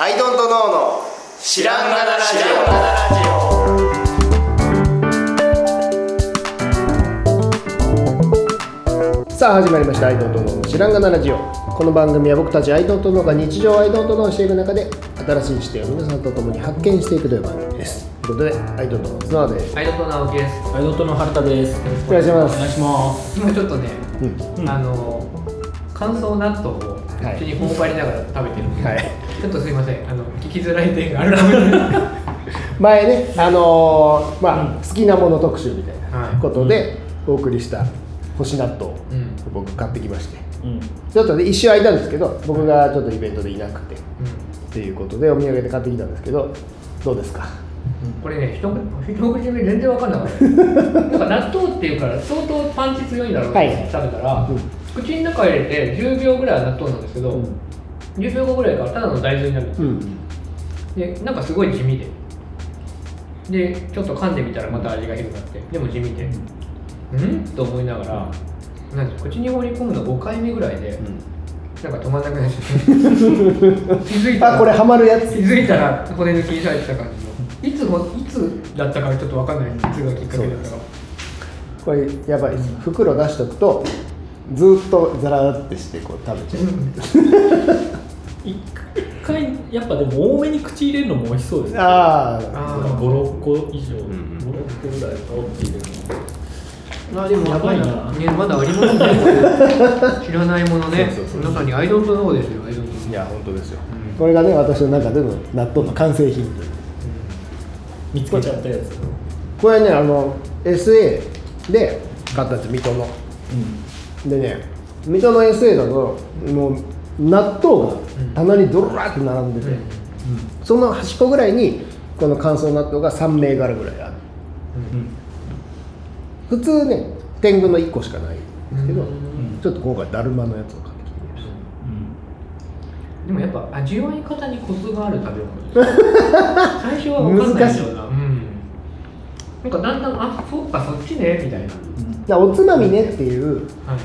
アイドントノーの知らんがなラジオ。さあ始まりました。アイドントノーの知らんがなラジオ。この番組は僕たちアイドントノーが日常をアイドントノーしていく中で新しい視点を皆さんと共に発見していくという番組です。ということでアイドントノーの角田です。アイドント直樹です。アイドントの原田です。お願いします。お願いします。今ちょっとね、うん。あの乾燥納豆をはい口に頬張りながら食べてるんで、はい。ちょっとすいません、あの聞きづらい点がある。かもしれない。前ねあのーまあ好きなもの特集みたいはい。なことでお送りした干し納豆をうん。僕買ってきまして。うん。ちょっとね一周空いたんですけど僕がちょっとイベントでいなくて。っていうことでお土産で買ってきたんですけどどうですか？これね、一口一口目全然わかんなかった。なんか納豆っていうから相当パンチ強いんだろうと思って食べたら、うん口の中入れて10秒ぐらいは納豆なんですけど、うん。10秒後ぐらいからただの大豆になるんです。よ。うん。でなんかすごい地味で。でちょっと噛んでみたらまた味がひどくなってでも地味で。うん。と思いながらなんか口に放り込むの5回目ぐらいで、なんか止まんなくなっちゃって。気づいたらあこれハマるやつ。気づいたら骨抜きにされてた感じの。いつもいつだったかちょっと分かんないいつがきっかけだったかこれやばいです。袋出しとくとずーっとザラってしてこう食べちゃう。一回やっぱでも多めに口入れるのも美味しそうですね。あああ五六個以上、五ん六個ぐらいポンって入れるの。まあでもやばいな。ねまだありますね。知らないものね。そうそうそう皆さんにアイドントノーですよアイドントノーいや本当ですよ、これがね私の中での納豆の完成品。という見つけちゃったやつ。これねあの SA で買ったんですよ水戸の。うん。でね水戸の SA だともう納豆が棚にドラーって並んでて、うん。その端っこぐらいにこの乾燥納豆が3銘柄ぐらいある。うん。普通ね天狗の1個しかないんですけど、うん。ちょっと今回だるまのやつを買ってきてみましでもやっぱ味わい方にコツがある食べ物 最初は分かんないような、うん、なんかだんだんあそっかそっちねみたいな、ただからおつまみねっていうはい、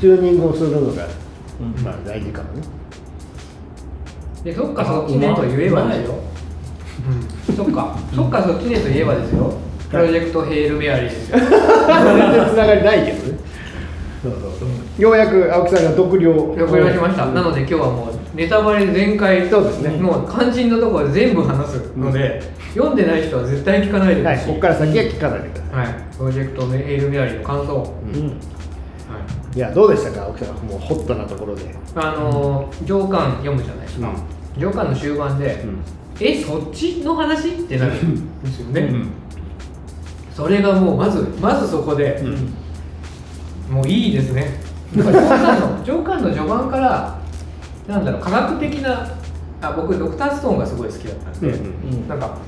チューニングをするのが、うん。まあ大事かもね。でそっかそっちねと言えばですよ、うん、そっかそっかそっちねと言えばですよ。プロジェクトヘールメアリーですよ。全然つながりないけどね。そうそう。ようやく青木さんが独了了解しました、うん。なので今日はもうネタバレ全開。そうですね。もう肝心のところ全部話す。ので、読んでない人は絶対聞かないでほしい、はいここから先は聞かないでください、はい、プロジェクトヘールメアリーの感想、はいうん。い。やどうでしたか？青木さんもうホットなところで、あのー上巻読むじゃないですか、上巻の終盤で、えそっちの話？ってなるんですよね、うん。それがもうまずまずそこで、うん。もういいですね。なんか上巻の上巻の序盤からなんだろう科学的なあ僕ドクターストーンがすごい好きだったんで、うんうん。なんか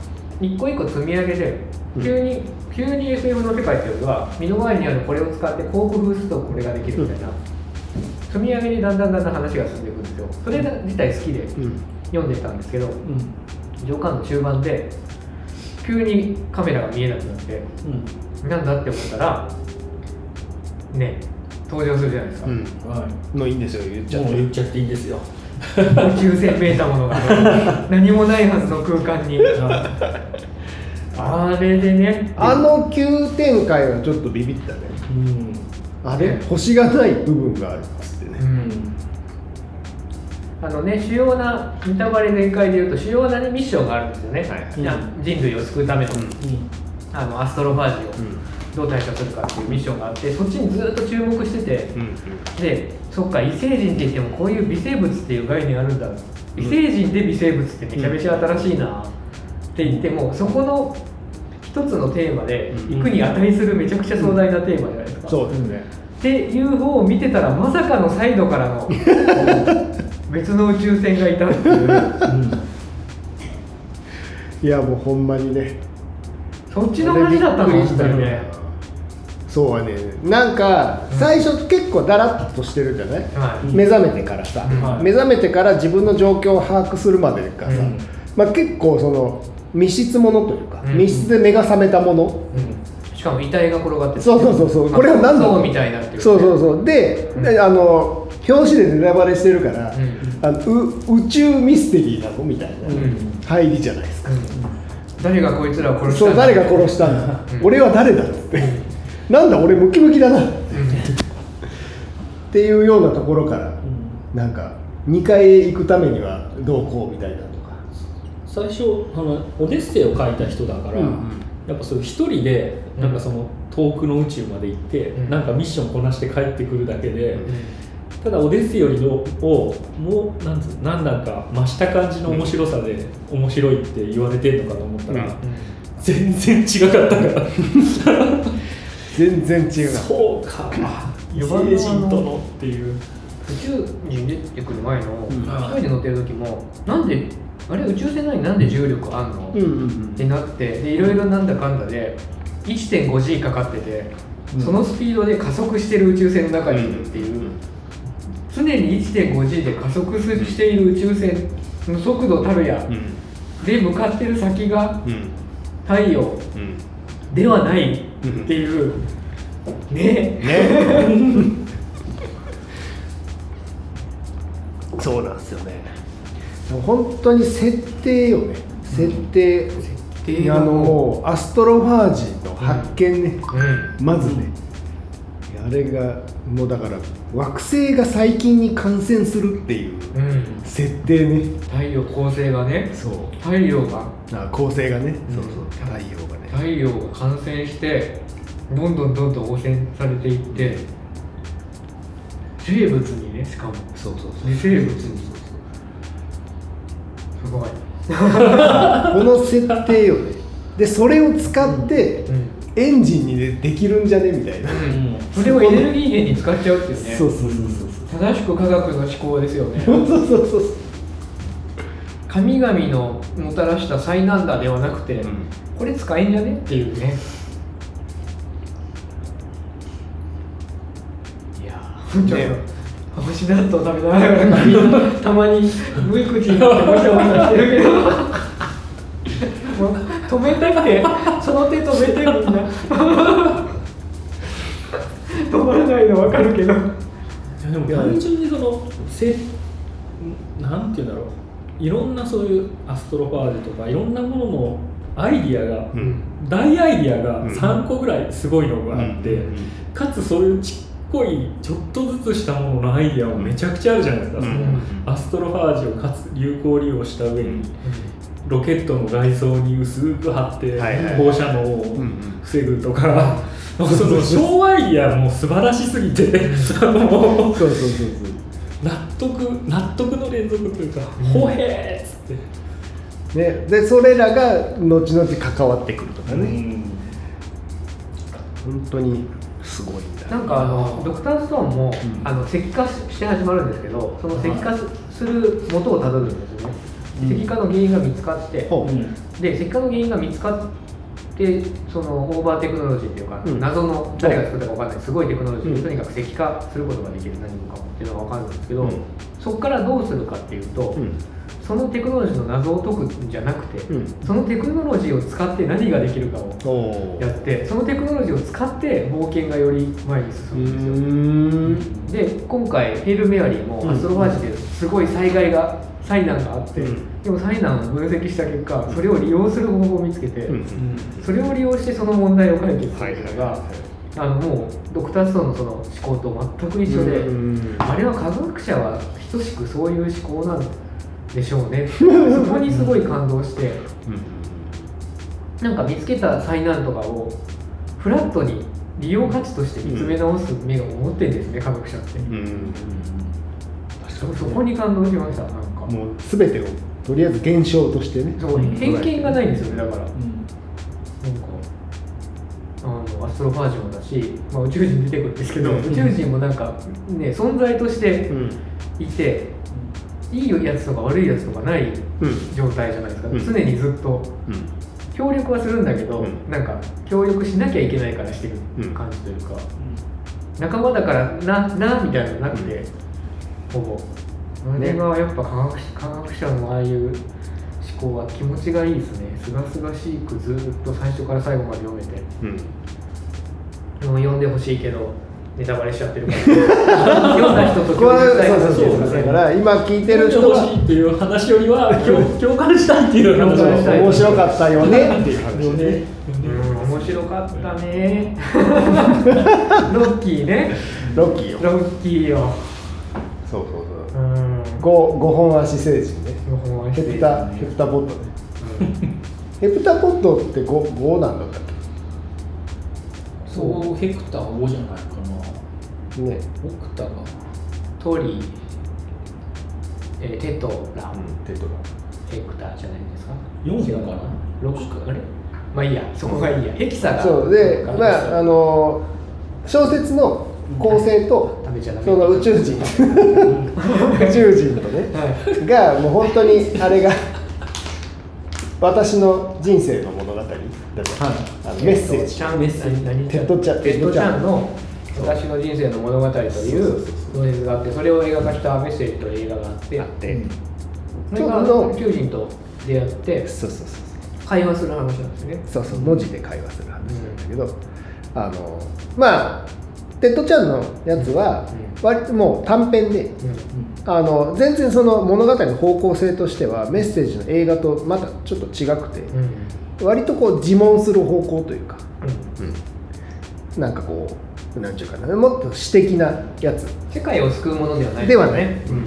一個一個積み上げでうん。急に、急に SF の世界っていうよりは身の回りにあるこれを使ってこう工夫するとこれができるみたいな、積み上げにだんだんだんだん話が進んでいくんですよ。それ自体好きでうん。読んでたんですけどうん。上巻の中盤で急にカメラが見えなくなってうん。なんだって思ったらね登場するじゃないですか、うん。はい。もういいんですよ言っちゃって。もう言っちゃっていいですよ。宇宙船めいたものが。何もないはずの空間にあれでね。あの急展開はちょっとビビったね。うん。あれ？星がない部分があるっつってね。うん。あのね主要なネタバレ全開でいうと主要な、ね、ミッションがあるんですよね、はい人類を救うための,、うん。あのアストロファージをうん。どう対処するかっていうミッションがあってそっちにずっと注目してて、うんでそっか異星人って言ってもこういう微生物っていう概念あるんだ。異星人で微生物ってめちゃめちゃ新しいなって言ってもそこの一つのテーマでうん。行くに値するめちゃくちゃ壮大なテーマじゃないですか、そうですね。っていう方を見てたらまさかのサイドからの 別の宇宙船がいたっていう。いやもうほんまにね。そっちの話だったの？したみたいなね。そうはね。なんか最初結構だらっとしてるじゃない、はい。目覚めてからさ、はい。目覚めてから自分の状況を把握するまでがさ、うん。まあ、結構その密室ものというか、うん。密室で目が覚めたもの、うん。しかも遺体が転がっててそうそうそうそう。これは何だろうそうみたいなっていうね。そうそうそう。で,で、あの表紙でネタバレしてるから、うん。あのう宇宙ミステリーなの？みたいな。うん。入りじゃないですか、誰がこいつらを殺したそうんだ誰が殺したんだ、うん。俺は誰だって、なんだ俺ムキムキだなって。いうようなところからなんか2階へ行くためにはどうこうみたいな最初あのオデッセイを書いた人だから、うんうん。やっぱそ一人でなんかその遠くの宇宙まで行って、うん。なんかミッションこなして帰ってくるだけで、うん。ただオデッセイよりのをもうなんつう何段か増した感じの面白さで面白いって言われてるのかと思ったら、うん全然違かった。から全然違う。そうか異星人とのっていう。宇宙に出てくる前のうん。一人で乗ってる時もなんであれ宇宙船なのになんで重力あんの、うんうんってなってでいろいろなんだかんだで 1.5G かかってて、うん。そのスピードで加速してる宇宙船の中にいるっていう、常に 1.5G で加速している宇宙船の速度たるや、うん。で向かってる先がうん。太陽うん。ではないっていう、ね。ね。そうなんですよね本当に設定よね。設定、設定あのもうアストロファージの発見ね、うん。まずね、あれがもうだから惑星が細菌に感染するっていううん、設定ね。太陽恒星がね。そう。太陽が。あ構成がね、うん。そうそう。太陽がね。太陽が感染してどんどんどんどん汚染されていって生物にねしかも。そうそう。微生物にすごい、この設定よね。でそれを使ってうん。エンジンにでできるんじゃね？みたいな、それをエネルギー源に使っちゃうっていうね。そうそうそう正しく科学の思考ですよね。そうそうそうそう。神々のもたらした災難だではなくて、ん。これ使えんじゃね？っていうね。いやちょっとねハムシ納豆食べながらたまに無口になってもしゃもしゃしてるけどもう止めてってその手止めてみんな止まらないの分かるけど。いやでも単純にそのせなんていうんだろう。いろんなそういうアストロファージとかいろんなもののアイディアが、うん。大アイディアがうん。3個ぐらいすごいのがあって、うん。かつそういうちっこいちょっとずつしたもののアイディアもめちゃくちゃあるじゃないですか、うん。そのアストロファージをかつ有効利用した上に、ロケットの外装に薄く貼って放射能をうん防ぐとか、その昭和アイディアも素晴らしすぎてあのそうそうそう。納得納得の連続というか「うん。ほへーっつって。ね。でそれらが後々関わってくるとかね、本当にすごいなんかあのドクターストーンも、うん。あの石化して始まるんですけどその石化すする元をたどるんですよね、うん。石化の原因が見つかって、ほう。うん。で石化の原因が見つかってそのオーバーテクノロジーっていうか、うん。謎の誰が作ったか分かんないすごいテクノロジーで、うん。とにかく石化することができる何もかもっていうのが分かるんですけど、うん。そこからどうするかっていうと、うんそのテクノロジーの謎を解くんじゃなくて、うん。そのテクノロジーを使って何ができるかをやってそのテクノロジーを使って冒険がより前にう進むんですよ。で今回ヘイル・メアリーもうん。アストロファージですごい災害が災難があって、うん。でも災難を分析した結果それを利用する方法を見つけて、うん。それを利用してその問題を解決すはいるのが、はいはいあのもうドクター・ストーンのその思考と全く一緒で、うん。あれは科学者は等しくそういう思考なんでしょうね。そこにすごい感動して。なんか見つけた災難とかをフラットに利用価値として見つめ直す目が持ってるんですね、科学者って、うん。そそこに感動しましたなんか。もう全てをとりあえず現象としてね。そう偏見がないんですよねだから。なんかうんあのアストロファージもだし、まあ、宇宙人出てくるんですけど、うん。宇宙人もなんかね存在としてうん。いて、いいやつとか悪いやつとかないうん。状態じゃないですか、うん。常にずっと。うん。協力はするんだけど、うん。なんか協力しなきゃいけないからしてる感じというか、仲間だからななみたいなのなくて、ほぼ。あれがやっぱ科学科学者のああいう思考は気持ちがいいですね。すがすがしくずっと最初から最後まで読めて。うん。もう読んでほしいけどネタバレしちゃってるから。読んだ人とこれ共有したいそうそうそうそうだから。今聞いてる人欲がしいっていう話よりは 共共感したいっていう話。共感したい。面白かったよね。っていう話よね。うん面白かったね。ロッキーね。ロッキーよ。ロッキーよ。そうそうそう。うん。五五本足星人ね。五本足ヘプタヘプタポットね。ヘプタポットって五五なんだったっそうヘクター5じゃないかね。オクタがトリえーテトラテトラヘクターじゃないですか。4違うかな？六あれまあいいやそこがいいや。ヘキサがそうでまああの小説の構成と食べちゃダメ。その宇宙人。宇宙人とね。はい。がもう本当にあれが私の人生の物語。だった、はい。あのメッセージ。ちゃんメッセージ何テッドちゃん。テッドちゃんの私の人生の物語というそうそうそう小説があってそれを映画化したメッセージという映画があってあって、それがちょうど宇宙人と出会ってそうそうそう会話する話なんですね。そうそう文字で会話する話なんだけど、あのまあテッド・チャンのやつはうん。割ともう短編で、うんあの全然その物語の方向性としてはメッセージの映画とまたちょっと違くて、うん割とこう自問する方向というか、うん。なんかこうなんていうかな。もっと詩的なやつ。世界を救うものではない。ではない。うん。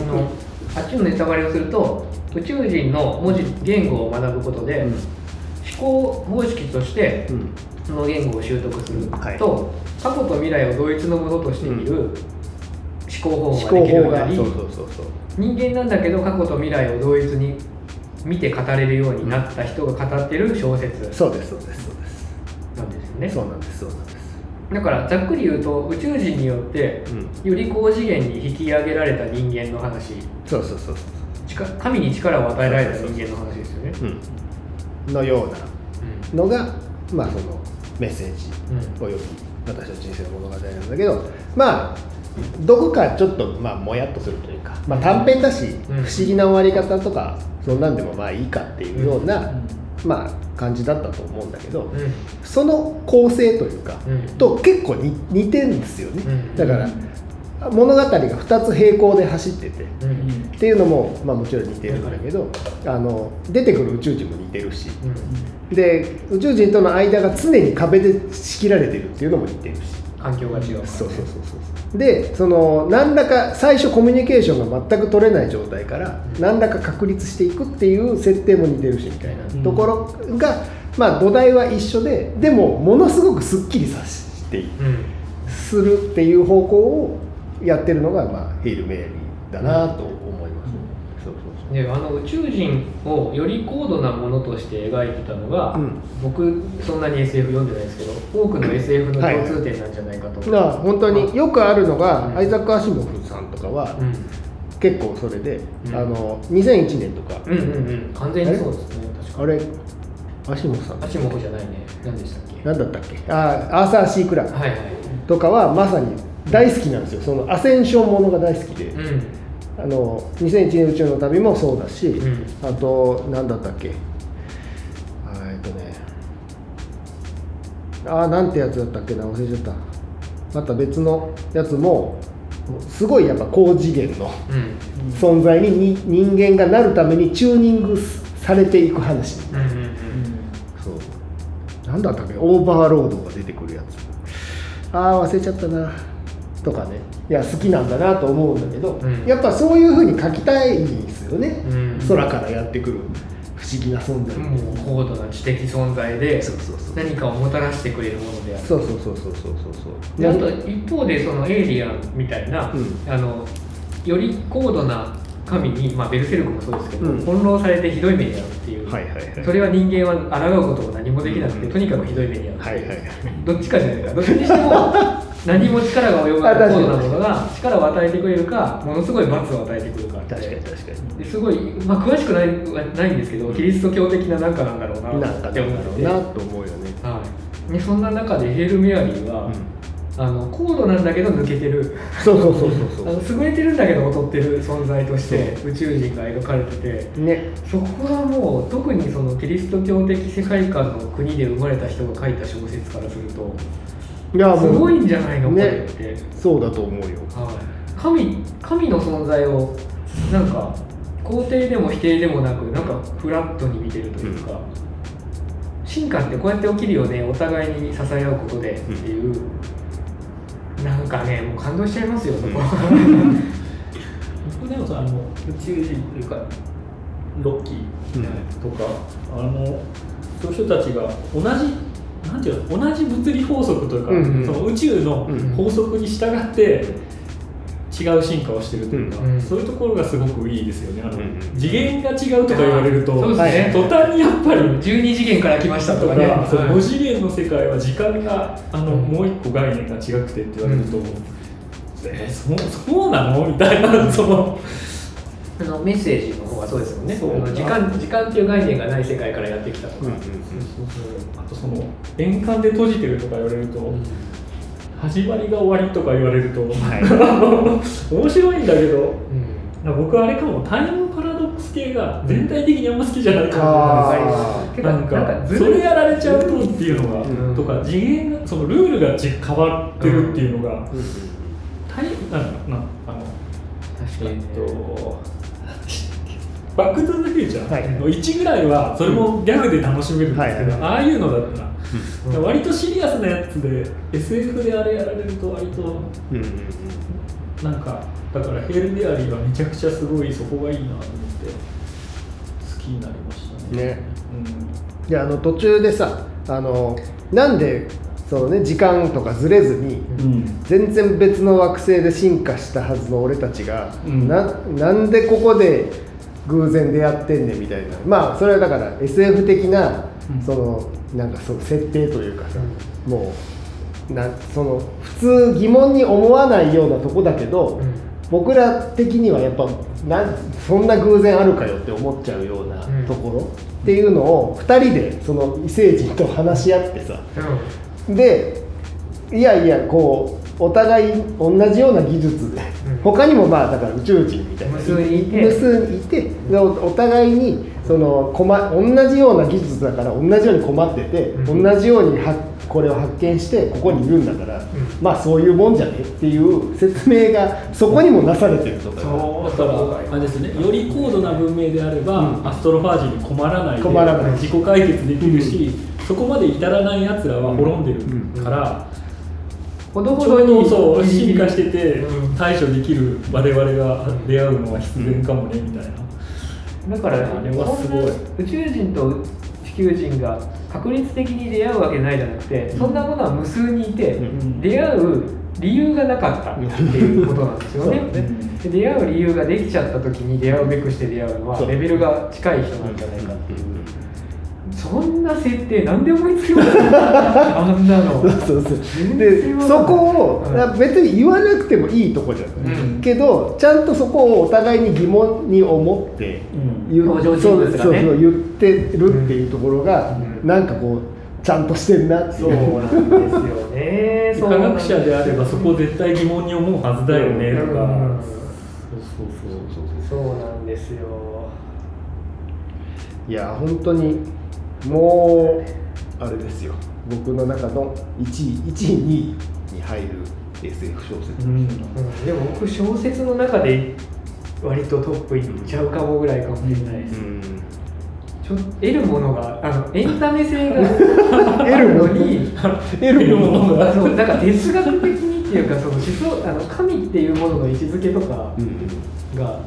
あのあっちのネタバレをすると宇宙人の文字言語を学ぶことで、うん。思考方式としてうん。その言語を習得すると、はい。過去と未来を同一のものとして見る思考思法が考できるようになり法が。そうそうそうそう。人間なんだけど過去と未来を同一に見て語れるようになった人が語ってる小説。そうですそうですそうですね。そうなんですそうなんです。だからざっくり言うと宇宙人によってうん。より高次元に引き上げられた人間の話。そうそうそう力神に力を与えられた人間の話ですよね。そう、うん、のようなのがまあそのメッセージうん。および私の人生の物語なんだけどまあどこかちょっとまあもやっとするというか、まあ、短編だし、うん。不思議な終わり方とかそんなんでもまあいいかっていうような、うんまあ感じだったと思うんだけど、うん。その構成というか、うん。と結構に似てるんですよね、うん。だから物語が2つ並行で走ってて、っていうのも、まあ、もちろん似てるんだけど、あの出てくる宇宙人も似てるし、で宇宙人との間が常に壁で仕切られてるっていうのも似てるし、環境が違うからね。そうそうそうそうでその何らか最初コミュニケーションが全く取れない状態から何らか確立していくっていう設定も似てるしみたいなところが、まあ土台は一緒ででもものすごくすっきりさせていうん。するっていう方向をやってるのが、まあ、ヘイル・メアリーだなとであの宇宙人をより高度なものとして描いてたのが、うん。僕そんなに SF 読んでないですけど多くの SF の共通点なんじゃないかと、そうだから本当によくあるのが、うん。アイザック・アシモフさんとかは、うん。結構それで、うん。あの2001年とか、うんうんうん。完全にそうですね確かあれ？アシモフさん。アシモフじゃないね。何でしたっけ？何だったっけ？あアーサー・シー・クラブはいはい。とかはまさに大好きなんですよ。そのアセンションものが大好きで、うんあの2001年宇宙の旅もそうだし、うん。あと何だったっけ？あえっとね。あーなんてやつだったっけな？忘れちゃった。また別のやつもすごいやっぱ高次元のうん。存在にに人間がなるためにチューニングされていく話。うんうんうん。そう。なんだったっけ？オーバーロードが出てくるやつ。ああ忘れちゃったな。とかねいや好きなんだなと思うんだけど、うん。やっぱそういうふうに書きたいんですよね、うん。空からやってくる不思議な存在、もう高度な知的存在で何かをもたらしてくれるものである。そうそうそうそうそうそうそう。であと一方でそのエイリアンみたいな、うん。あのより高度な神に、まあ、ベルセルクもそうですけど、うん。翻弄されてひどい目に遭うっていう、はいはいはい。それは人間は抗うことも何もできなくて、うん。とにかくひどい目に遭う、はいはいはい。どっちかじゃないか。どっちにしても 何も力が及ばない高度なものが力を与えてくれるかものすごい罰を与えてくるか確かに確かに。ですごい、まあ、詳しくないないんですけどキリスト教的ななんかなんだろうなって思っててなんだろうなと思うよね。はい、でそんな中でヘール・メアリーは、あの高度なんだけど抜けてる。そうそうそうそう あの優れてるんだけど劣ってる存在として宇宙人が描かれてて。そうね。そこはもう特にそのキリスト教的世界観の国で生まれた人が書いた小説からするといやもうすごいんじゃないの、ね。これって、そうだと思うよ。はい、神神の存在をなんか肯定でも否定でもなくなんかフラットに見てるというか、進化ってこうやって起きるよねお互いに支え合うことでっていう、なんかねもう感動しちゃいますよそこ、僕でもさあの宇宙人というかロッキーとか、あのそういう人たちが同じなんていうの同じ物理法則というか、うんうん。その宇宙のうん法則に従って違う進化をしてるというか、うんそういうところがすごくいいですよね。あの、うん次元が違うとか言われるとそうですね。途端にやっぱり12次元から来ましたとか、ね、そのはい。5次元の世界は時間があの、うん。もう一個概念が違くてって言われると、うん。えそうそうなの？みたいなそのあのメッセージの方がそうですもん。ね時間時間っていう概念がない世界からやってきた。とか、あとその円環で閉じてるとか言われると、始まりが終わりとか言われると、面白いんだけどうん。僕はあれかも。タイムパラドックス系が全体的にあんま好きじゃないかもあてかなんかなんかずそれやられちゃうとっていうのが、うんとか次元がそのルールがじ変わってるっていうのが、タイなんだなあの確かに、ね。えっとバック・トゥ・ザ・フューチャはい。ーの1ぐらいはそれもギャグで楽しめるんですけど、はいああいうのだったら、うん。割とシリアスなやつで SF であれやられると割とうんうんなんかだからヘール・デアリーがめちゃくちゃすごいそこがいいなと思って好きになりましたね。ね。いやあの途中でさあのなんでその、ね、時間とかずれずにうん、うん。全然別の惑星で進化したはずの俺たちが、うん。ななんでここで偶然出会ってんねんみたいな。まあそれはだから SF 的な、うん。そのなんかその設定というかさ、もうなその普通疑問に思わないようなとこだけど、うん。僕ら的にはやっぱなんそんな偶然あるかよって思っちゃうようなうん。ところ、っていうのを2人でその異星人と話し合ってさ。でいやいやこうお互い同じような技術で、うん他にもまあだから宇宙人みたいな。無数にいて。無数にいてでおお互いにその困同じような技術だから同じように困ってて、うん。同じようにはこれを発見してここにいるんだから、まあそういうもんじゃねっていう説明がそこにもなされてるとか。そう。だからあれですねより高度な文明であれば、うん。アストロファージに困らないで困らない。自己解決できるし、そこまで至らないやつらは滅んでるから、ほどほどにそう進化してて対処できる我々が出会うのは必然かもねみたいな、だからあれはすごい宇宙人と地球人が確率的に出会うわけないじゃなくて、そんなものは無数にいて、出会う理由がなかったっていうことなんですよねね出会う理由ができちゃった時に出会うべくして出会うのはレベルが近い人なんじゃないかっていう、そんな設定なんで思いつきました？あんなの。そうそうそう。全でそこを、はい別に言わなくてもいいとこじゃない、うん。けどちゃんとそこをお互いに疑問に思ってうん。言う登場人物がね。そうそうそう言ってるっていうところが、うん。なんかこうちゃんとしてるなっていそうなんですよね。そう。科学者であればそこを絶対疑問に思うはずだよねとか、うん。そうそうそう。そうなんですよ。いや本当にもうあれですよ。僕の中の1位1位2位に入る SF 小説、うんうん。でも僕小説の中で割とトップいっちゃうかもぐらいかもしれないです、ちょ得るものがあのエンタメ性があるのに得るものが。あの なんか哲学的にっていうかその思想あの神っていうものの位置づけとかうん。が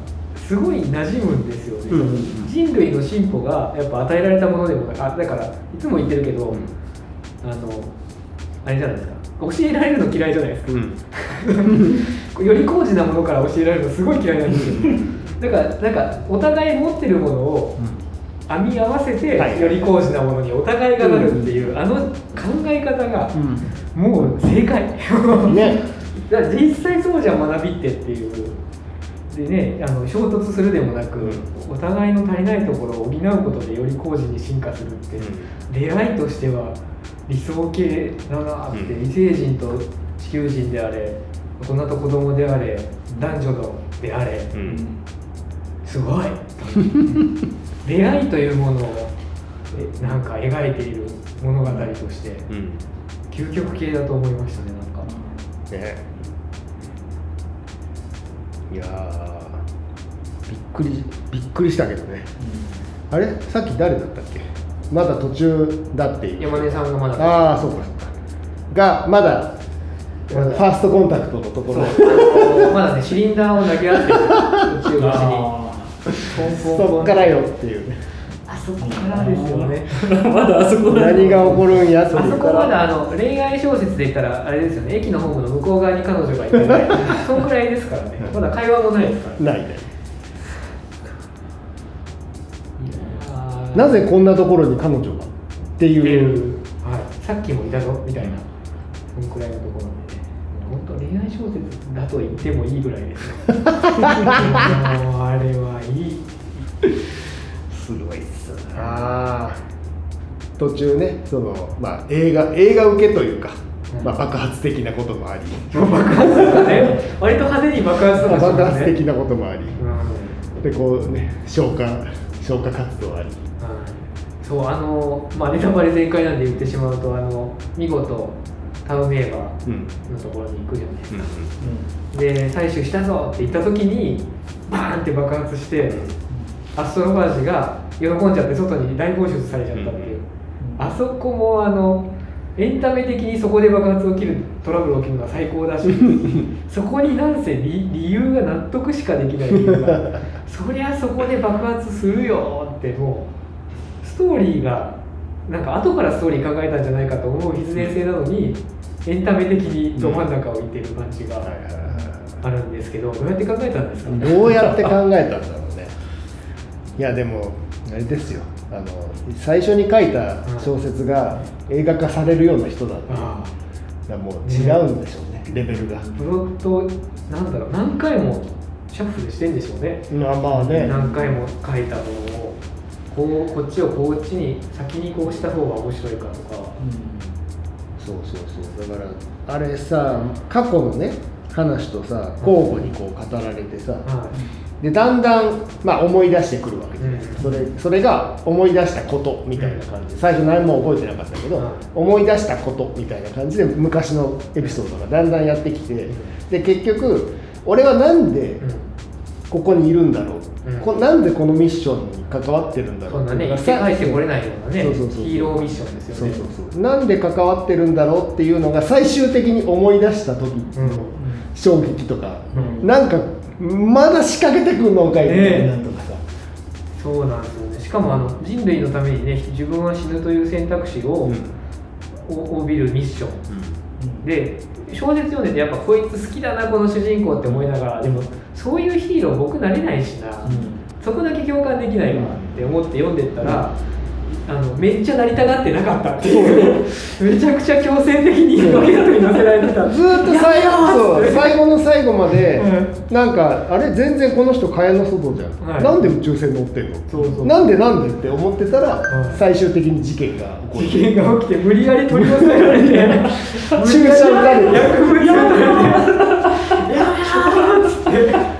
すごい馴染むんですよね、うんうんうん。人類の進歩がやっぱ与えられたものでもあだからいつも言ってるけど、あのあれじゃないですか。教えられるの嫌いじゃないですか。うん。より高次なものから教えられるのすごい嫌いなんですよ。だからなんかお互い持ってるものを編み合わせて、はい。より高次なものにお互いがなるっていう、あの考え方が、もう正解。ね。だ実際そうじゃん学びってっていうでねあの衝突するでもなく、お互いの足りないところを補うことでより高次に進化するって、出会いとしては理想系だなって、うん。異星人と地球人であれ大人と子供であれ男女のであれうん。すごい。出会いというものをえなんか描いている物語としてうん。究極系だと思いましたねなんか。ねいやーびっくりびっくりしたけどね。あれ？さっき誰だったっけ？まだ途中だっていう。山根さんがまだ。ああそうかそうか。がまだファーストコンタクトのところ。まだねシリンダーを投げ合ってる。そっからよっていうね。あそこか。らですよねーまだあそこだ。何が起こるんやってあそこまだあの恋愛小説で言ったらあれですよね。駅のホームの向こう側に彼女がいてね そんくらいですからね。まだ会話もないですから。ないね。なぜこんなところに彼女が？っていう。はい、さっきもいたぞみたいな。そんくらいのところで。ね本当恋愛小説だと言ってもいいぐらいですよもうあれはいいすごいっすああ途中ねそのまあ映画映画受けというか、うん。まあ、爆発的なこともあり。爆発とかね割と派手に爆発とかし爆発的なこともあり。うん。でこうね消火消火活動あり。はいそうあのまあネタバレ全開なんで言ってしまうとあの見事タウンメーバーうん。のところに行くじゃないですか、うで採取したぞって言った時にバーンって爆発して、アストロバージが喜んじゃって外に大放出されちゃったっていう、んあそこもあのエンタメ的にそこで爆発起きるトラブル起きるのが最高だし そこになんせ理理由が納得しかできない理由が そりゃそこで爆発するよってもうストーリーがなんか後からストーリー考えたんじゃないかと思う必然性なのにエンタメ的にど真ん中を置いてる感じがあるんですけどどうやって考えたんですか？どうやって考えたんだろう。ねいやでもあれですよ。あの最初に書いた小説が映画化されるような人だっていうだもう違うんでしょうねレベルが。あプロットなんだろう何回もシャッフルしてんでしょうね。まあまあね。何回も書いたものをこうこっちをこっちに先にこうした方が面白いかとか。そうそうそう。だからあれさ過去のね話とさ交互にこう語られてさはでだんだん、まあ、思い出してくるわけ。じゃないうん。それそれが思い出したことみたいな感じ。で最初何も覚えてなかったけど、はい思い出したことみたいな感じで昔のエピソードがだんだんやってきてで結局俺はなんでここにいるんだろう、うん。こなんでこのミッションに関わってるんだろそなね。うんってこれないようなねヒーローミッションですよね。そうそうそう。なんで関わってるんだろうっていうのが最終的に思い出した時うん。の衝撃とか、うん。なんかまだ仕掛けてくんのかいみたいなとかさ、そうなんですよね。しかもあの人類のためにね自分は死ぬという選択肢を、お帯びるミッション。で小説読んでてやっぱこいつ好きだなこの主人公って思いながらでもそういうヒーロー僕なれないしな、そこだけ共感できないわって思って読んでったら、あのめっちゃなりたがってなかったっていう。めちゃくちゃ強制的にロケットに乗せられてた。ずーっと最後最後の最後まで、うなんかあれ全然この人蚊帳の外じゃん、はい。なんで宇宙船乗ってんの？そうそう。なんでなんでって思ってたら、はい最終的に事件が起こる。事件が起きて無理やり取り押さえられて。注射打たれて。薬物打たれて。やーっつって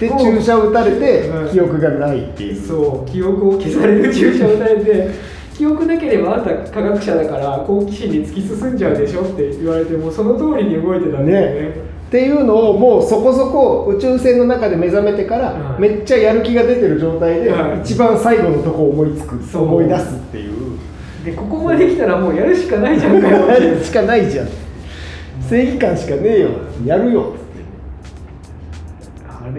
で注射打たれて、はい。記憶がないっていう。そう記憶を消される注射を打たれて 記憶なければあんた科学者だから好奇心に突き進んじゃうでしょって言われてもうその通りに動いてたんですよね。ね。っていうのをもうそこそこ宇宙船の中で目覚めてから、はい。めっちゃやる気が出てる状態で、はい。一番最後のとこ思いつく。そう。思い出すっていう。でここまで来たらもうやるしかないじゃんかよ。やるしかないじゃん。正義感しかねえよ。やるよ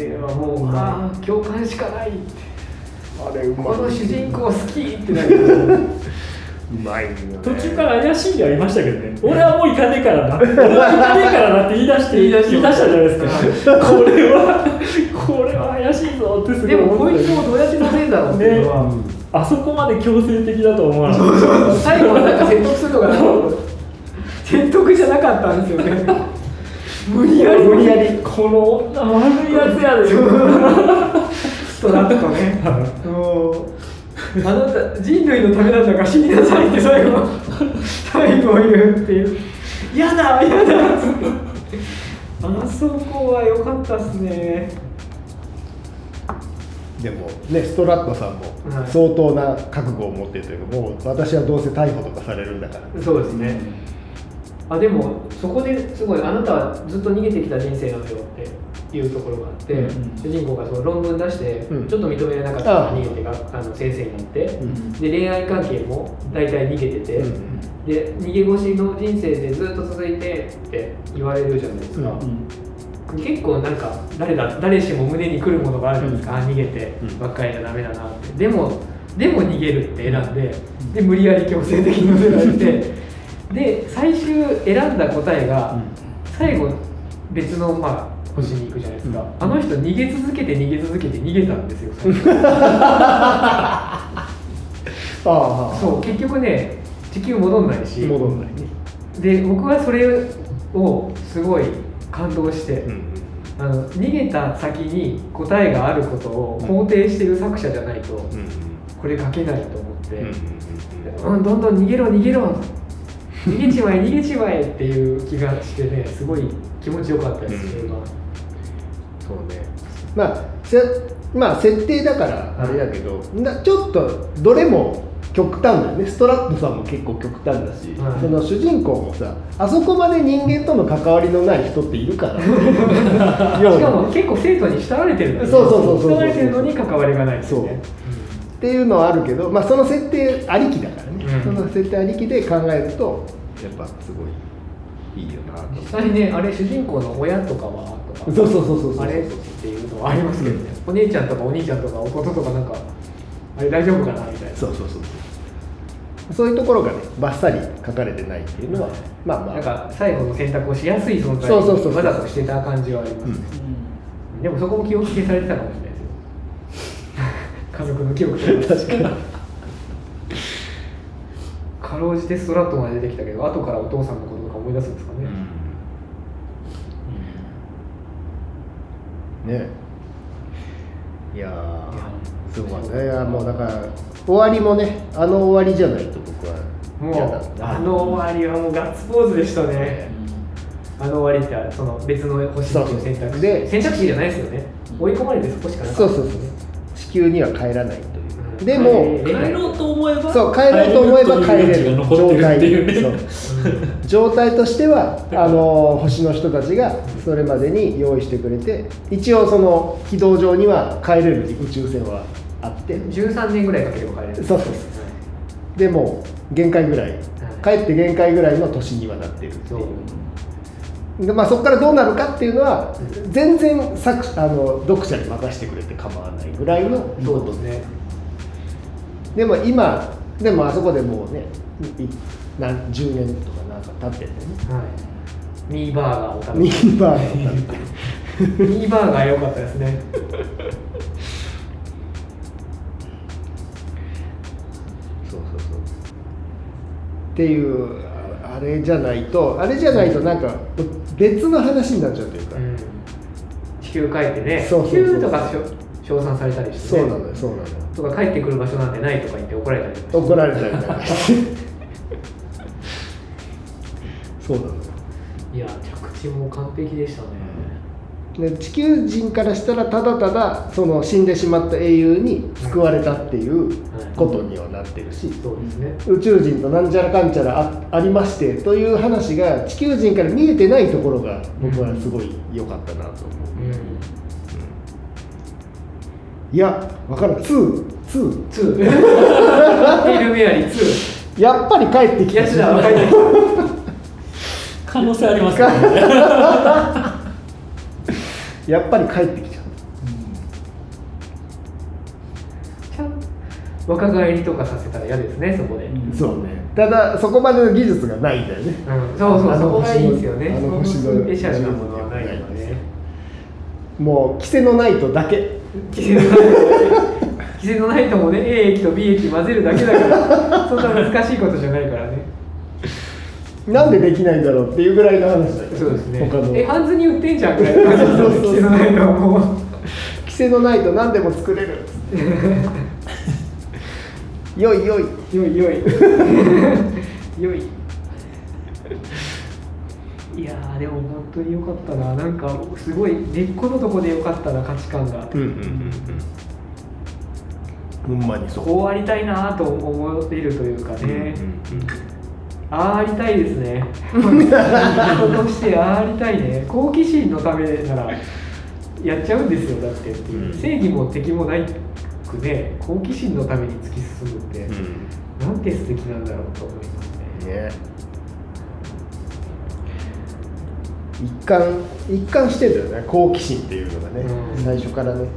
れはもうああ共感しかないって。あれうまいこの主人公好きってなる。うまいよね途中から怪しいでありましたけどね、俺はもう行かねえからな、俺は行かねえからなって言い出して、言い出したじゃないですか、これは、これは怪しいぞってすごいでもこいつもどうやって飲めんだろうっていうのは、ね。あそこまで強制的だと思わなかった。最後はなんか説得するのが説得じゃなかったんですよね無理やり。無理やり。この女悪いやつやで。ストラッとね。あなた人類のためなんだから死になさいって最後。最後言うっていう。やだやだ。っつってあそこは良かったっすね。でもねストラットさんもはい。相当な覚悟を持ってるというかもう私はどうせ逮捕とかされるんだから。そうですね、あでもそこですごいあなたはずっと逃げてきた人生なのよっていうところがあって、うん主人公がその論文出して、うん。ちょっと認められなかったからあ逃げてがあの先生になって、ん。で恋愛関係も大体逃げてて、うんで逃げ腰の人生でずっと続いてって言われるじゃないですか、結構なんか誰だ誰しも胸に来るものがあるじゃないですか、あ逃げてうん。ばっかりじゃダメだなって。でもでも逃げるって選んでで無理やり強制的に乗せられて で最終選んだ答えが最後別のまあ星に行くじゃないですか、あの人逃げ続けて逃げ続けて逃げたんですよ そう結局ね地球戻んないし。戻んないね。で僕はそれをすごい感動して、うんあの逃げた先に答えがあることを肯定してる作者じゃないとうんこれ書けないと思って、うんうん、どんどん逃げろ逃げろ逃げちまえ逃げちまえっていう気がしてねすごい気持ちよかったです、うん。それがそうね。まあせまあ設定だからあれだけどなちょっとどれも極端だよね。ストラットさんも結構極端だし、はい。その主人公もさあそこまで人間との関わりのない人っているから。要しかもは結構生徒に慕われてるのに。そうそうそうそうそう慕われてるのに関わりがないですそう。っていうのはあるけど、まあ、その設定ありきだからその設定ありきで考えるとやっぱすごいいいよなと。実際ねあれ主人公の親とかはとかそうそうそうそうそう。あれっていうのはありますけどね、お姉ちゃんとかお兄ちゃんとか弟とかなんかあれ大丈夫かなみたいな。そうそうそうそう。いうところがねバッサリ書かれてないっていうのは、まあまあ。なんか最後の選択をしやすい存在そうそうそうにわざとしてた感じはあります、ね。でもそこも気をつけされてたかもしれないですよ。家族の記憶とか。確かにかろうじてストラットまで出てきたけど後からお父さんのこととか思い出すんですかね、ね。いやーすごいね。いやもうだから終わりもねあの終わりじゃないと僕はも嫌だうあの終わりはもうガッツポーズでしたね。あの終わりってその別の星っていう選択肢で選択肢じゃないですよね。追い込まれてそこしかなかったそうそうそう地球には帰らないでも、帰帰ろうと思えばそう帰ろうと思えば帰れる。残ってるっていうね。そう。状態としてはあの星の人たちがそれまでに用意してくれて一応その軌道上には帰れる宇宙船はあって。13年ぐらいかければ帰れる。そうそうそうでも限界ぐらい。帰って限界ぐらいの年にはなってるってそう。いう。で、まあ、そこからどうなるかっていうのは全然作あの読者に任せてくれて構わないぐらいのそうですねでも今でもあそこでもうねい何10年とかなんか経っててね。はい。ミーバーガーを食べミてーバーガーを食べてミーバーガー良かったですね。そうそうそう。っていうああれじゃないとあれじゃないとなんか別の話になっちゃうというか、うん。地球帰ってね。そうそうそう。地球とかしょ称賛されたりしてね。そうなのよそうなのよ。とか帰ってくる場所なんてないとか言って怒られたりとかして。怒られたりとかして そうなのよ。いや着地も完璧でしたね。で地球人からしたらただただその死んでしまった英雄に救われたっていうことにはなってるし、そうですね。宇宙人となんちゃらかんちゃらあありましてという話が地球人から見えてないところが僕はすごい良かったなと思う、うんいや分からん2 2 2ヘイルメアリー。2やっぱり帰ってきた。安田は帰ってき可能性ありますね。やっぱり帰ってきちゃたちゃん若返りとかさせたら嫌ですねそこで、うん。うそうね。ただそこまでの技術がないんだよね。うん。そうそうあのそこがいいんですよねあの星のスペシャルなものはないね。もうキセノナイトだけ規制のない規制のないともね A 液と B 液混ぜるだけだからそんな難しいことじゃないからね。なんでできないんだろうっていうぐらいの話だよ。そうですね。他の。えハンズに売ってんじゃんぐらい。の感じですそうそうそう。規制のないとはもうキセノナイト何でも作れる。よいよい。よいよい。よいいやーでも本当に良かったな。なんかすごい根っこのとこで良かったな価値観が。うんうんうん。ほんまにそう。こうありたいなと思えるというかね、ああありたいですね。人としてああありたいね。好奇心のためならやっちゃうんですよだって。っていう、うん。正義も敵もないくね好奇心のために突き進むって、うん。なんて素敵なんだろうと思いますね。ね一貫一貫してるよね。好奇心っていうのがね、うん。最初からね。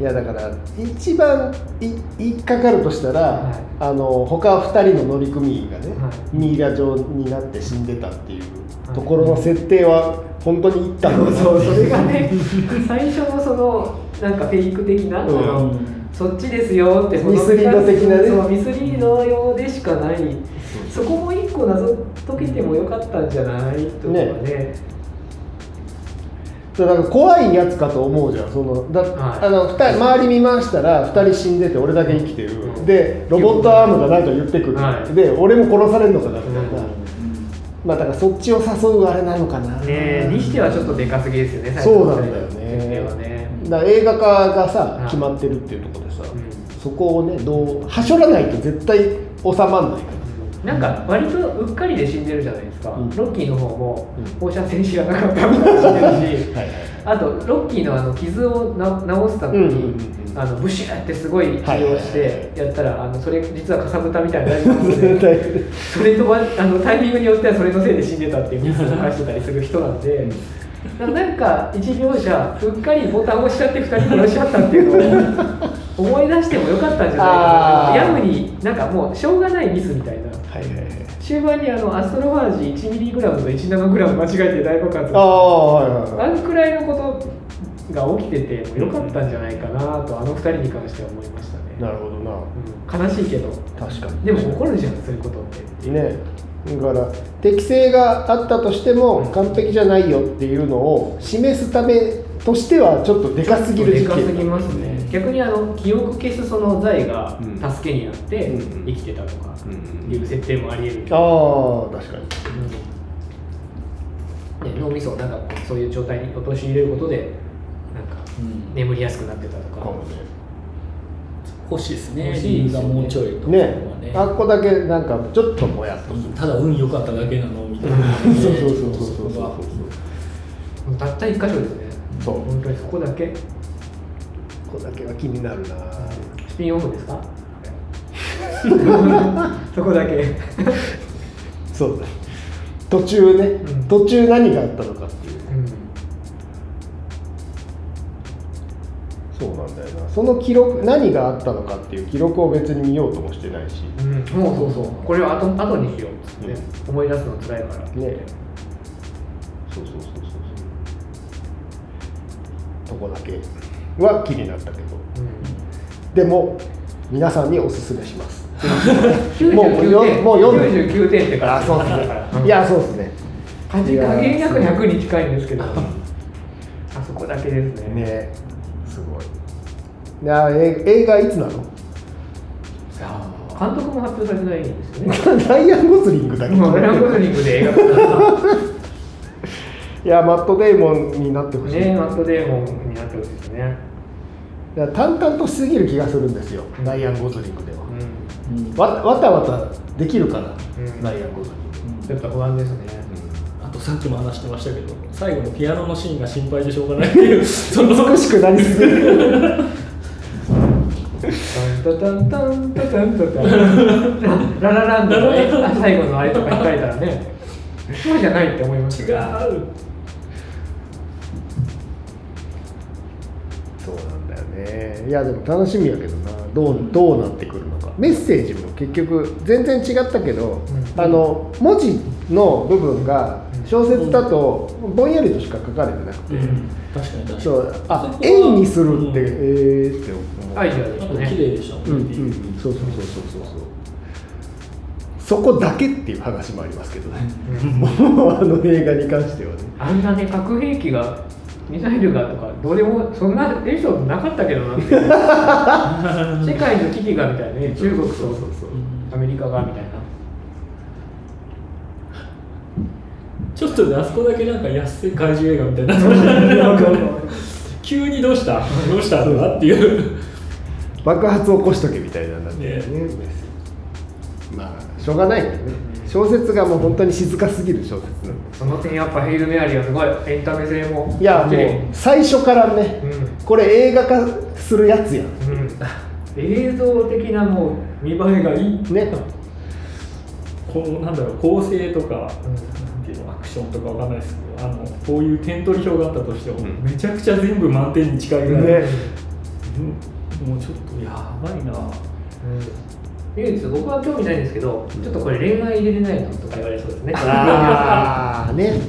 いやだから一番い引っかかるとしたら、はい。あの他2人の乗組員がね、はい。ミイラ状になって死んでたっていうはい。ところの設定は本当にいったんだな。そうそれがね 最初のそのなんかフェイク的な、うん。そのそっちですよってミスリード的なね。ミスリード用でしかない。そこも一個謎解けてもよかったんじゃない？とかね。だから怖いやつかと思うじゃん。そのだ、はい。あの二人周り見回したら2人死んでて俺だけ生きてる、うん。でロボットアームが何か言ってくる、はい。で俺も殺されるのかなみたいな、うん。まあだからそっちを誘うあれなのかな。ねにしてはちょっとでかすぎですよね最そうなんだよね。だ映画化がさ、はい。決まってるっていうところでさ、うん。そこをねどうはしょらないと絶対収まんないからなんか割とうっかりで死んでるじゃないですか、うん。ロッキーの方もうん。放射線知らなかったみたいな。死んでるしはいはい。あとロッキーのあの傷をな治すために、うんうんうんうん。あのブシューってすごい治はいはいはい。療してやったら、あのそれ実はかさぶたみたいになりますので それとばあのタイミングによってはそれのせいで死んでたっていうミスを犯してたりする人なんで。なんか一描写うっかりボタンを押しちゃって2人殺しちゃったっていうのを 思い出してもよかったんじゃないかな。ヤムになんかもうしょうがないミスみたいなはいはいはい。終盤にあのアストロファージ 1mg と 1nm 間違えて大爆発ああはいはいはい。あんくらいのことが起きててもよかったんじゃないかなとあの2人に関しては思いましたね、なるほどな。うん悲しいけど。確かに。でも起こるじゃんそういうことって。ね。だから適性があったとしても完璧じゃないよっていうのを示すためとしてはちょっとでかすぎるで事件かすぎますね。逆にあの記憶消すその財がうん。助けになってうん生きてたとかうんいう設定もありえる。けあど、あ確かに。うん。ね、脳みそをなんかこうそういう状態に陥れることでなんかうん。眠りやすくなってたとか。かもね。欲しいですね。欲しいがもうちょいとかね。はあっこだけなんかちょっともやっとただ運良かっただけなのみたいな、そうそうそうそうそうそう。こがたった一箇所ですねそう。本当にそこだけ？ここだけは気になるな。スピンオフですか？そこだけ。そう。だ途中ね、うん。途中何があったのかっていう。うん。そうなんだよな。その記録何があったのかっていう記録を別に見ようともしてないし。うん、もうそうそう。これは後後にしようっつって、思い出すの辛いから。ね。そうそうそうこだけは気になったけど。うん。でも皆さんにおすすめします。99もうもうよ点。もう読んで99点ってあそうですだからねいやそうですね。加減約100に近いんですけど。あそこだけですね。ねすごい。いやえ映画いつなの？監督も発表されてないんですよね。ライアン・ゴズリングだけ。もうランゴズリングで映画化 いやマット・デーモンになってほしい、ねマット・デーモンってほしいですねいや淡々としすぎる気がするんですよ。ライアン・ゴズリングでは、うん。わわたわたできるかな、ん。ライアン・ゴズリング。ちょっと不安ですね。あとさっきも話してましたけど最後のピアノのシーンが心配でしょうがないっていうその美しくなりすぎる。タンタンタンタタンタタン。ララランドのえ最後のあれとか控えたらね。そうじゃないって思いました違ういやでも楽しみやけどな。どうどうなってくるのか。メッセージも結局全然違ったけど、うん。あの文字の部分が小説だとぼんやりとしか書かれてなくて、うん。確かに確かに。そうあ円にするって、うん。えーって思う。アイデアでしたね綺麗でしたもんうんね、うん。そうそうそうそうそうそう。そこだけっていう話もありますけどね、もう あの映画に関してはね。あんなね核兵器がミサイルがとかどうでもそんなエピソードなかったけどなって 世界の危機がみたいなね中国とアメリカがみたいな。ちょっとねあそこだけなんか安い怪獣映画みたいにな急にどうした？どうしたんだっていう。爆発を起こしとけみたいなんだってね。まあしょうがないけどね小説がもう本当に静かすぎる小説なんで。その点やっぱヘイル・メアリーはすごいエンタメ性も。いやもう最初からね、うん。これ映画化するやつや。んうん。映像的なもう見栄えがいい。ね。このなんだろう構成とか、なんていうのアクションとかわかんないですけどあのこういう点取り表があったとしても、うん。めちゃくちゃ全部満点に近いぐらい、ね。うん。もうちょっとやばいな唯一僕は興味ないんですけどちょっとこれ恋愛入れれないのとか言われそうですねああね。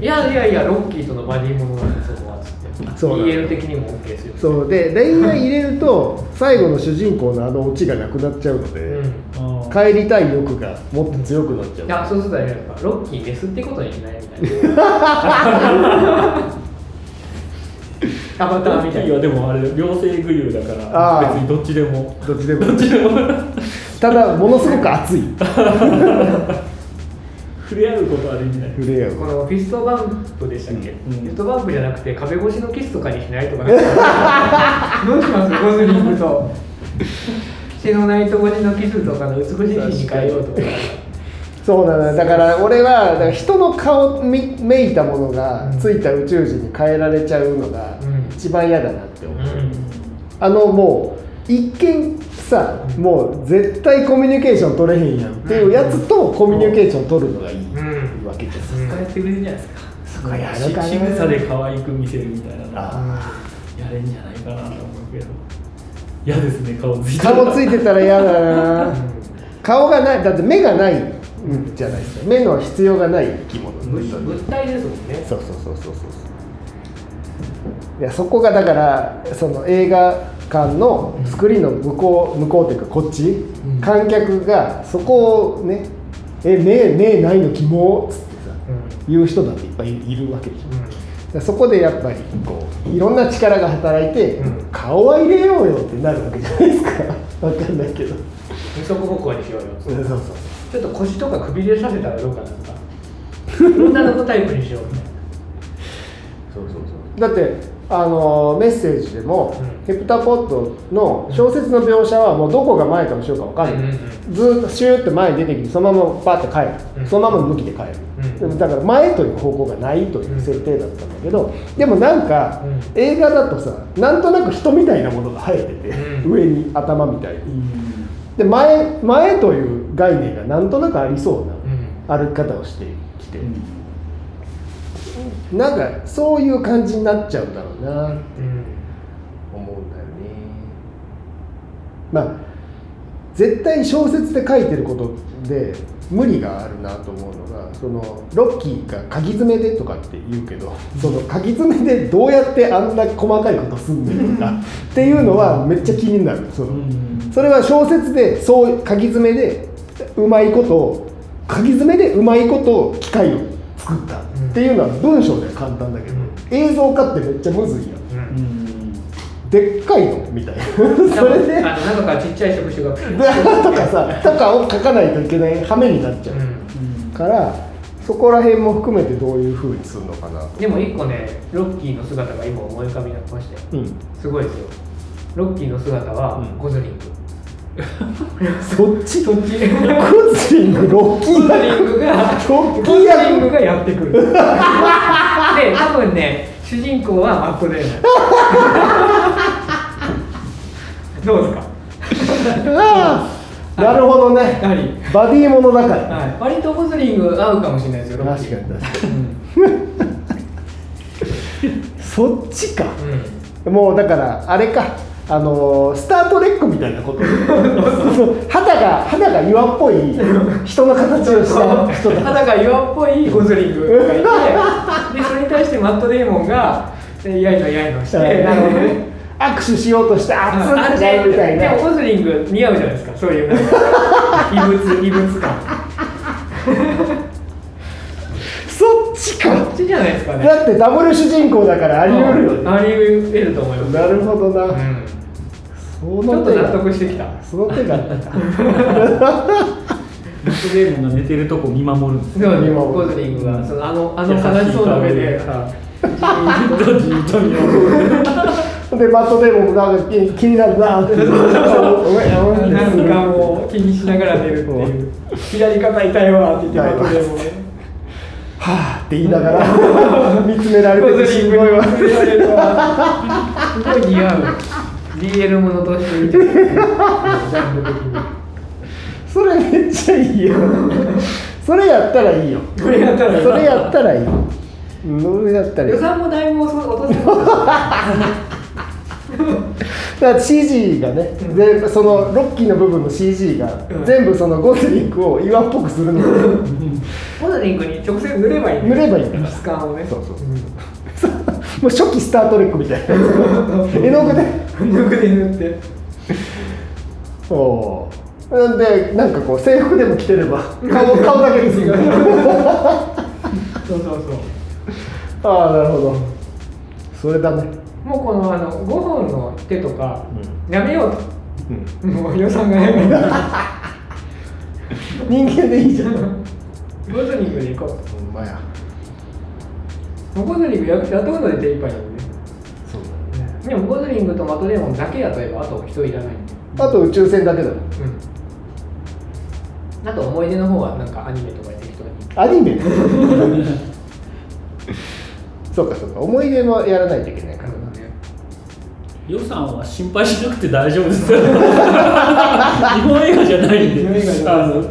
いやいやいやロッキーとのバディものなんでそこはつってそうなの BL 的にも OK ですよ。そう。で恋愛入れると最後の主人公のあのオチがなくなっちゃうので、うん。帰りたい欲がもっと強くなっちゃう。いやそうするとあれじゃないですかロッキーメスってことにしないみたい。な アバターみたいな。ロッキーはでもあれ両性具有だから別にどっちでも。どっちでも。どっちでもただものすごく熱い。触れ合うことはできない。触れ合う。この fist bump でしたっけ、うん。 fist bump じゃなくて壁越しのキスとかにしないとか どうします？ゴズリングと。血のないところのキスとかの美しいシーンに変えようとか。そうなのよ。だから俺はだから人の顔みめいたものがついた宇宙人に変えられちゃうのがうん。一番嫌だなって思う、うん。あのもう一見さもう絶対コミュニケーション取れへんやんっていうやつとコミュニケーション取るのがいいうん。わけですうん。使えてくれるじゃないですかそこやるか仕草で可愛く見せるみたいなのあやれんじゃないかなと思うけど。嫌ですね顔ついてたら顔ついてたら嫌だな。顔がないだって目がないんじゃないですか。目の必要がない生き物。物物体ですもんね。そうそうそうそうそう。いやそこがだからその映画館のスクリーンの向こう向こうっていうかこっち、ん。観客がそこをね「え目目ないのキモ」っつってさうん。言う人だっていっぱいいるわけでしょ、うらそこでやっぱりこういろんな力が働いて、うん。顔は入れようよってなるわけじゃないですか。わかんないけど。ん二足歩行にしようよそうそうそう。ちょっと腰とかくびれさせたらどうかなんか。女の子タイプにしようみたいな。そうそうそう。だってあのメッセージでも、うん。ヘプタポットの小説の描写はもうどこが前か後ろか分かんない、うんうんずーっとシューって前に出てきてそのままバーって帰る、うん。そのまま向きで帰る、だから前という方向がないという設定だったんだけど、でもなんか、うん。映画だとさなんとなく人みたいなものが生えてて、うん。上に頭みたいに。うん。で前前という概念がなんとなくありそうなうん。歩き方をしてきて、なんかそういう感じになっちゃうんだろうなうん。思うんだよね。まあ絶対小説で書いてることで無理があるなと思うのがそのロッキーが鍵詰めでとかって言うけどその鍵詰めでどうやってあんな細かいことすんねんとか っていうのはめっちゃ気になる。その、それは小説でそう鍵詰めでうまいことを鍵詰めでうまいことを機械を作ったっていうのは文章では簡単だけど、うん。映像化ってめっちゃむずいやん。うん。うんでっかいのみたいな。それであの中からちっちゃい触手が とかさとかを書かないといけない羽目になっちゃう、うん。からそこら辺も含めてどういうふうにするのかなと。でも一個ねロッキーの姿が今思い浮かびましてうん。すごいですよ。ロッキーの姿はうん。ゴズリング、そっち？そっちクズリングロッキーゴズリング。がロッキーゴズリン役グがやってくる。で多分ね主人公はマットデーモンどうですか？なるほどね。バディものだから、はい、割とゴズリング合うかもしれないですよ確かーに確かに。うん。そっちか。うん。もうだからあれかあのースター・トレックみたいなこと。肌が肌が岩っぽい人の形をした人だ肌が岩っぽいゴズリングがいてでそれに対してマット・デーモンがえやいのやいのしてなるほどね。握手しようとして熱っあてなるみたいな。でもゴズリング似合うじゃないですかそういう 異物異物感。そっちか。こっちじゃないですかね。だってダブル主人公だからあり得るよね。あり得ると思います。なるほどな、うんそちょっと納得してきた。その手があったかマットデーモンが寝てるとこ見守るんですでも今もゴズリングがそのあのあの悲しそうな目で。でじーっとじーっと見守るでマットデーモンもなんか気に気になるな。ってかもう気にしながら寝るっていう。左肩痛いわって言ってバットでもねはあって言いながら。見つめられててしんどいわ。すごい似合う DL ものとしていいんじゃないですかジャンル的にそれめっちゃいいよ。それやったらいいよ。これやったらいいそれやったらいい。うんそれやったらいい。予算も落とせそうだから CG がね、全部そのロッキーの部分の CG がうん。全部そのゴスリングを岩っぽくするの。でモデリングに直接塗ればいい塗ればいい質感をね。そうそうもう初期スター・トレックみたいな。絵の具で抜くで塗って。おーなんでなんかこう制服でも着てれば顔 顔だけですよ。そうそうそう。ああなるほど。それだね。もうこのあの5本の手とかやめようと。うん。もう予算がない人間でいいじゃん。ほんゴズリングで行こまやうもうゴズリングややったことで手一杯なんでね。そうでもゴズリングとマトデーモンだけやとえばあと人いらない。あと宇宙船だけだもん。うん。あと思い出の方はなんかアニメとかで適当に。アニメ？そうかそうか。思い出もやらないといけないからな。予算は心配しなくて大丈夫ですよ。日本映画じゃないんで。日本映画じゃないあの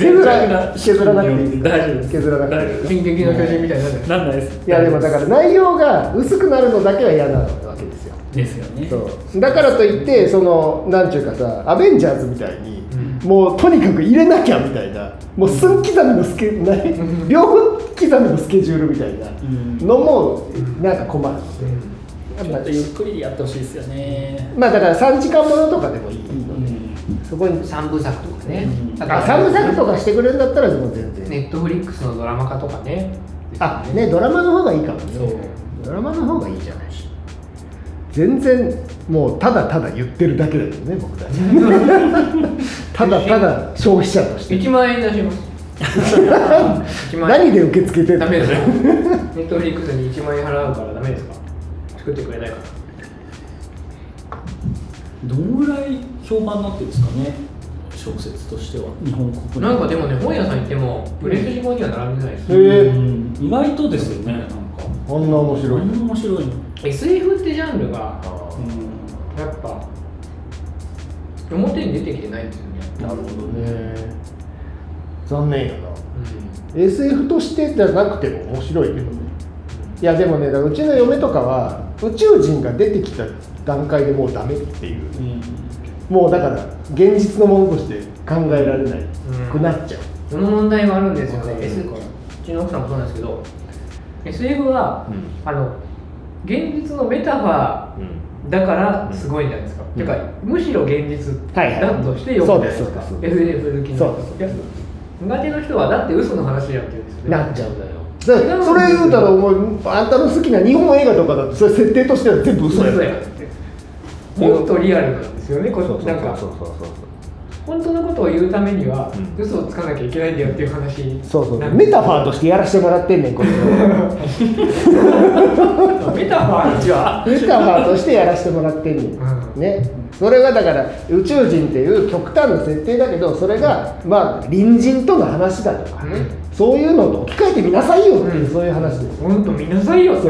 削ら削らなくていい大丈夫です削らなくていい進撃の巨人みたいになるなんないですいやでもだから内容が薄くなるのだけは嫌なわけですよですよねそうだからといってそのなんちゅうかさアベンジャーズみたいに、うんもうとにかく入れなきゃみたいなもう分刻みのスケない秒刻みのスケジュールみたいなのもなんか困るので、うんちょっとゆっくりやってほしいですよねまあだから3時間ものとかでもいいので、そこに三部作とかね。うん。あ3部作とかしてくれるんだったらもう全然、ネットフリックスのドラマ化とかね。あね。ドラマの方がいいかもね。そう。ドラマの方がいいじゃない全然もうただただ言ってるだけだけどね僕たち。ただただ消費者として。1万円出します。1万円。何で受け付けてダメですよ。ネットフリックスに1万円払うからダメですか？作ってくれないかなどんぐらい評判になってるんですかね小説としては日本国内。なんかでもね本屋さん行っても売れ筋本には並んでないです、うん意外とですよねなんか。あんな面白い。あんな面白いの。SF ってジャンルがうん。やっぱ表に出てきてないんですよねなるほどね。残念やな。SF としてじゃなくても面白いけどね。いやでもねだからうちの嫁とかは宇宙人が出てきた段階でもうダメっていう。うんもうだから現実のものとして考えられないくなっちゃう、その問題があるんですよね、うん。S うちの奥さんもそうなんですけど SF は、あの現実のメタファーだからすごいんじゃないですか、うん。てかむしろ現実だとして読むじゃないですか、SF 好きの。苦手な人はだって嘘の話やってるんですよね。なっちゃうんだよ。それ言うたらお前あんたの好きな日本映画とかだってそれ設定としては全部嘘や。もっとリアルなんですよね。こそうそうなんかそうそうそう本当のことを言うためには、うん。嘘をつかなきゃいけないんだよっていう話。そうそうメタファーとしてやらせてもらってんねんこれ メタファーじゃメタファーとしてやらせてもらってんねん、うん。ね。それがだから宇宙人っていう極端な設定だけどそれがまあ隣人との話だとかね、うん。そういうのと置き換えてみなさいよっていう、うん。そういう話です本当見なさいよって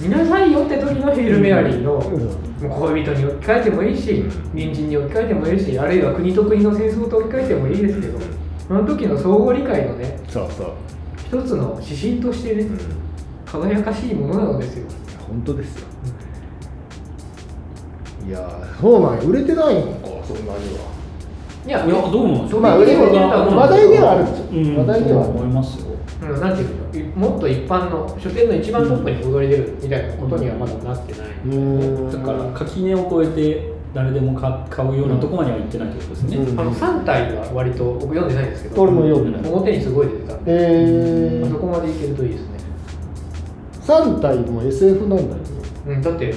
見なさいよって時のヘイル・メアリーの、恋人に置き換えてもいいし隣人に置き換えてもいいしあるいは国と国の戦争と置き換えてもいいですけどその時の相互理解のねそうそう、一つの指針としてね、輝かしいものなのですよ。本当ですよ、いやーそうなんや売れてないのかそんなには。いやいやどうなんでしょう？まあ売れてる話題ではあるんですよ、うん。話題では思いますよ。うん、なん。ていうのいもっと一般の書店の一番トップに躍り出るみたいなことにはまだなってない、うーんだから垣根を越えて誰でも買買うようなところまでは行ってないってことですね、うん。あの3体は割と僕読んでないんですけど俺も読んでない。表にすごい出てた。んで、えー、あそこまでいけるといいですね、3体も SF なんだよね。うん、だって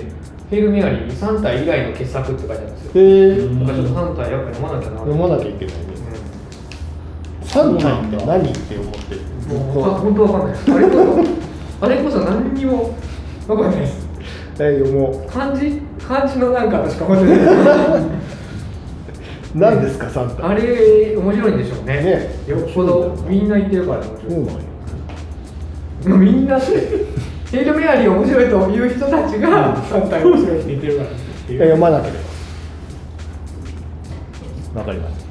ヘイル・メアリーに3体以外の傑作って書いてあるんですよ。へえうんだからちょっと3体やっぱ読まなきゃな読まなきゃいけないね。3体って何って思ってる？もうあ本当わかんない。あれこそあれこそ何にもわかんないです。え読も漢字？漢字のなんかしか覚えてない。う何ですかサンタ。あれ面白いんでしょうね。ね。よっぽどみんな言ってるから面白い。そうなんみんなってヘイルメアリー面白いという人たちがサンタが面白いって言ってるからっていう。読まなければ。わかります。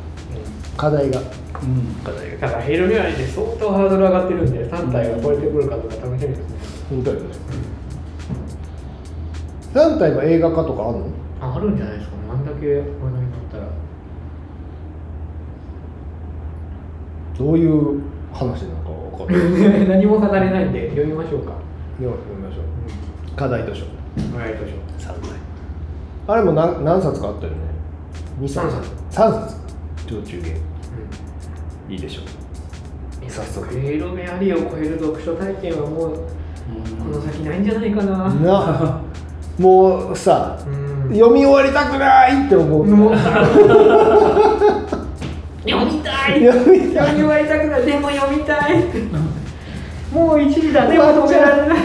課題がうん。課題だからヘイルメアリーで相当ハードル上がってるんで3体が超えてくるかどうか楽しみですね。本当よね。3体は映画化とかあるの？ああるんじゃないですかね。あんだけ話題になったら。どういう話なのかわかんない。何も語れないんで読みましょうか。読みましょう。課題図書。はいどうしよ3体。あれも何何冊かあったよね。2三冊。3冊上中下いいでしょう。う早速ヘイルメアリーを超える読書体験はもうこの先ないんじゃないかな。な。もうさうん。読み終わりたくないって思う。読みたい。読み終わりたくない。でも読みたい。もう1時だでも止められない。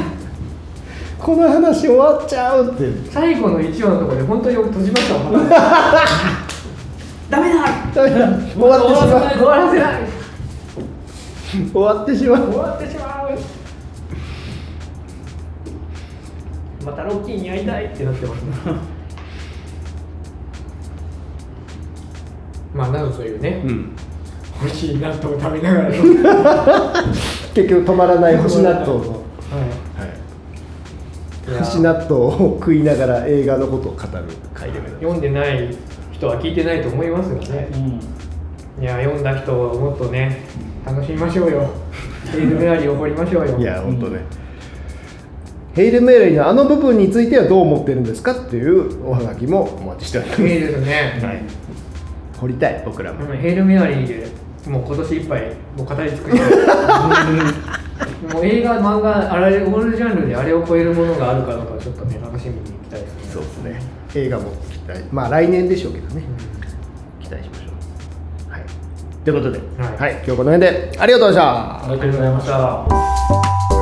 この話終わっちゃうって。最後の1話のところで本当に僕閉じましたもん ダメだ。終わってしまう。終わらせない終わってしまう。終わってしまうまたロッキーに会いたいってなってます。ねまあなどというね、うん。欲しい納豆を食べながら。の結局止まらない。星納豆の、ははい、いや星納豆を食いながら映画のことを語る回でございます。読んでない人は聞いてないと思いますよね。うん。いや読んだ人はもっとね楽しみましょうよ。ヘイルメアリーを掘りましょうよ。いや本当ね、ヘイル・メアリーのあの部分についてはどう思ってるんですかっていうおはがきもお待ちしております、いいですね、はい、掘りたい僕らも、ヘイルメアリーでもう今年いっぱいもう語り尽くして。もう映画漫画あれオールジャンルであれを超えるものがあるかどうかちょっとね楽しみに行きたいですね。そうですね。映画も期待。まあ来年でしょうけどね、期待しましょう。はい。ということで、はい。はい、今日この辺で。ありがとうございました。ありがとうございました